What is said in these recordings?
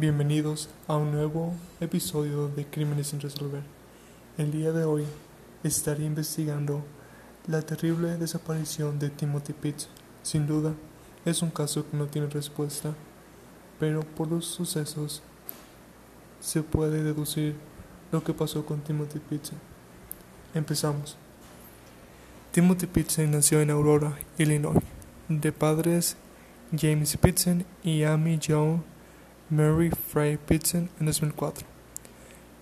Bienvenidos a un nuevo episodio de Crímenes sin resolver. El día de hoy estaré investigando la terrible desaparición de Timothy Pitts. Sin duda, es un caso que no tiene respuesta, pero por los sucesos se puede deducir lo que pasó con Timothy Pitts. Empezamos. Timothy Pitts nació en Aurora, Illinois, de padres James Pitson y Amy Joan Mary Frey Pitson en 2004.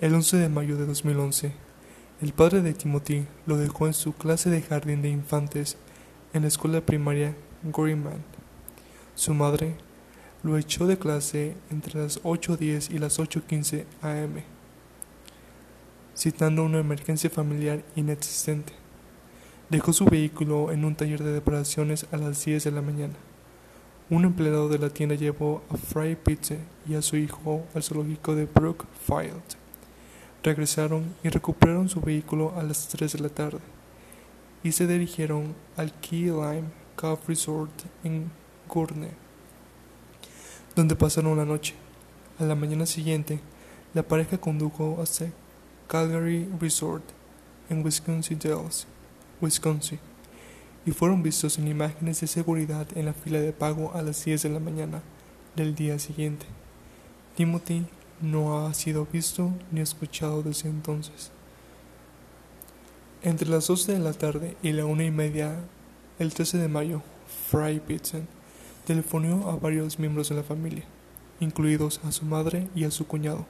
El 11 de mayo de 2011, el padre de Timothy lo dejó en su clase de jardín de infantes en la escuela primaria Greenman. Su madre lo echó de clase entre las 8.10 y las 8.15 am, citando una emergencia familiar inexistente. Dejó su vehículo en un taller de reparaciones a las 10 de la mañana. Un empleado de la tienda llevó a Fry Pitts y a su hijo al zoológico de Brookfield. Regresaron y recuperaron su vehículo a las 3 de la tarde y se dirigieron al Key Lime Cove Resort en Gurnee, donde pasaron la noche. A la mañana siguiente, la pareja condujo hasta Calgary Resort en Wisconsin Dells, Wisconsin y fueron vistos en imágenes de seguridad en la fila de pago a las 10 de la mañana del día siguiente. Timothy no ha sido visto ni escuchado desde entonces. Entre las 12 de la tarde y la una y media, el 13 de mayo, Fry Pitson telefonó a varios miembros de la familia, incluidos a su madre y a su cuñado,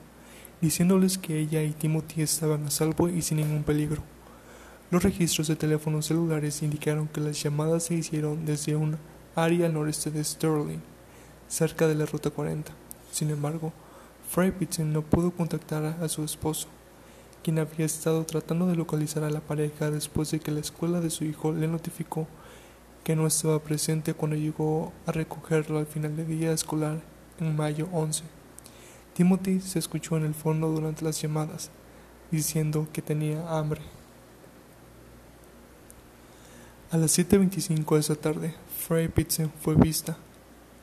diciéndoles que ella y Timothy estaban a salvo y sin ningún peligro. Los registros de teléfonos celulares indicaron que las llamadas se hicieron desde un área al noreste de Sterling, cerca de la Ruta 40. Sin embargo, Fry Pitson no pudo contactar a su esposo, quien había estado tratando de localizar a la pareja después de que la escuela de su hijo le notificó que no estaba presente cuando llegó a recogerlo al final del día escolar en mayo 11. Timothy se escuchó en el fondo durante las llamadas, diciendo que tenía hambre. A las 7.25 de esa tarde, Frey Pitson fue vista,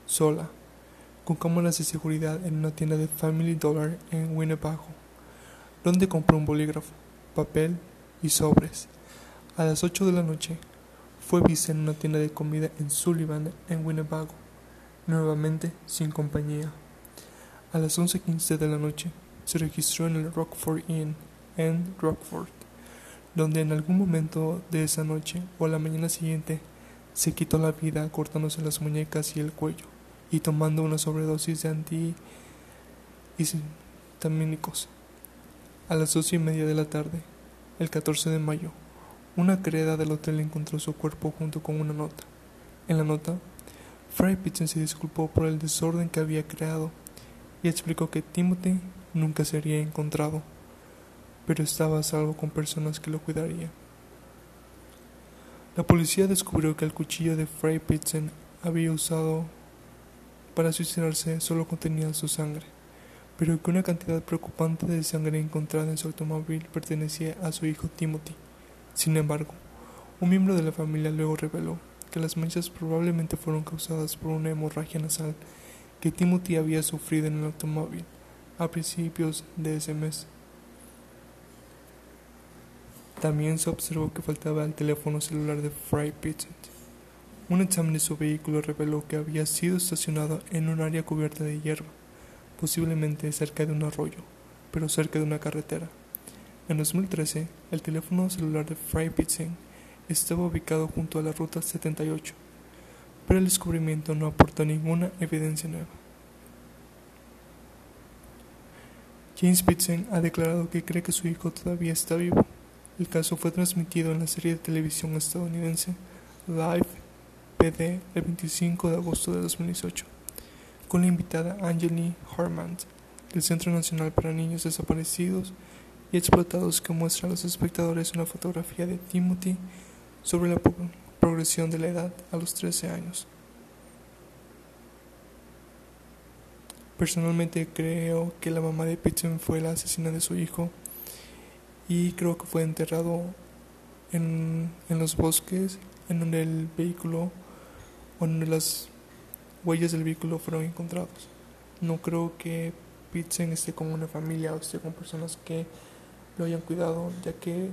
sola, con cámaras de seguridad en una tienda de Family Dollar en Winnebago, donde compró un bolígrafo, papel y sobres. A las 8 de la noche, fue vista en una tienda de comida en Sullivan en Winnebago, nuevamente sin compañía. A las 11.15 de la noche, se registró en el Rockford Inn en Rockford donde en algún momento de esa noche o la mañana siguiente se quitó la vida cortándose las muñecas y el cuello y tomando una sobredosis de antihistamínicos. A las dos y media de la tarde, el 14 de mayo, una criada del hotel encontró su cuerpo junto con una nota. En la nota, Fry Pitson se disculpó por el desorden que había creado y explicó que Timothy nunca sería encontrado pero estaba a salvo con personas que lo cuidarían. La policía descubrió que el cuchillo de Fray Pitson había usado para suicidarse solo contenía su sangre, pero que una cantidad preocupante de sangre encontrada en su automóvil pertenecía a su hijo Timothy. Sin embargo, un miembro de la familia luego reveló que las manchas probablemente fueron causadas por una hemorragia nasal que Timothy había sufrido en el automóvil a principios de ese mes. También se observó que faltaba el teléfono celular de Fry Pitts. Un examen de su vehículo reveló que había sido estacionado en un área cubierta de hierba, posiblemente cerca de un arroyo, pero cerca de una carretera. En 2013, el teléfono celular de Fry Pitson estaba ubicado junto a la ruta 78, pero el descubrimiento no aportó ninguna evidencia nueva. James Pitson ha declarado que cree que su hijo todavía está vivo. El caso fue transmitido en la serie de televisión estadounidense Live PD el 25 de agosto de 2018, con la invitada Angeli Harman del Centro Nacional para Niños Desaparecidos y Explotados que muestra a los espectadores una fotografía de Timothy sobre la progresión de la edad a los 13 años. Personalmente creo que la mamá de Pitson fue la asesina de su hijo y creo que fue enterrado en, en los bosques en donde el vehículo o donde las huellas del vehículo fueron encontrados. No creo que Pete esté con una familia o esté con personas que lo hayan cuidado, ya que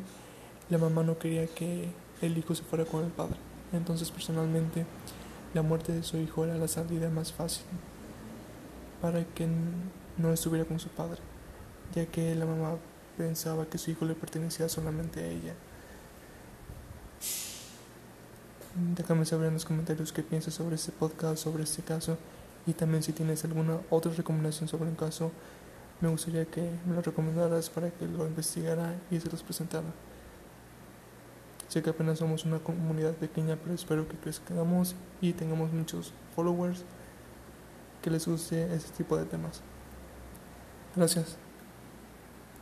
la mamá no quería que el hijo se fuera con el padre. Entonces personalmente la muerte de su hijo era la salida más fácil para que no estuviera con su padre, ya que la mamá pensaba que su hijo le pertenecía solamente a ella. Déjame saber en los comentarios qué piensas sobre este podcast, sobre este caso y también si tienes alguna otra recomendación sobre un caso, me gustaría que me lo recomendaras para que lo investigara y se los presentara. Sé que apenas somos una comunidad pequeña, pero espero que crezcamos y tengamos muchos followers que les guste este tipo de temas. Gracias.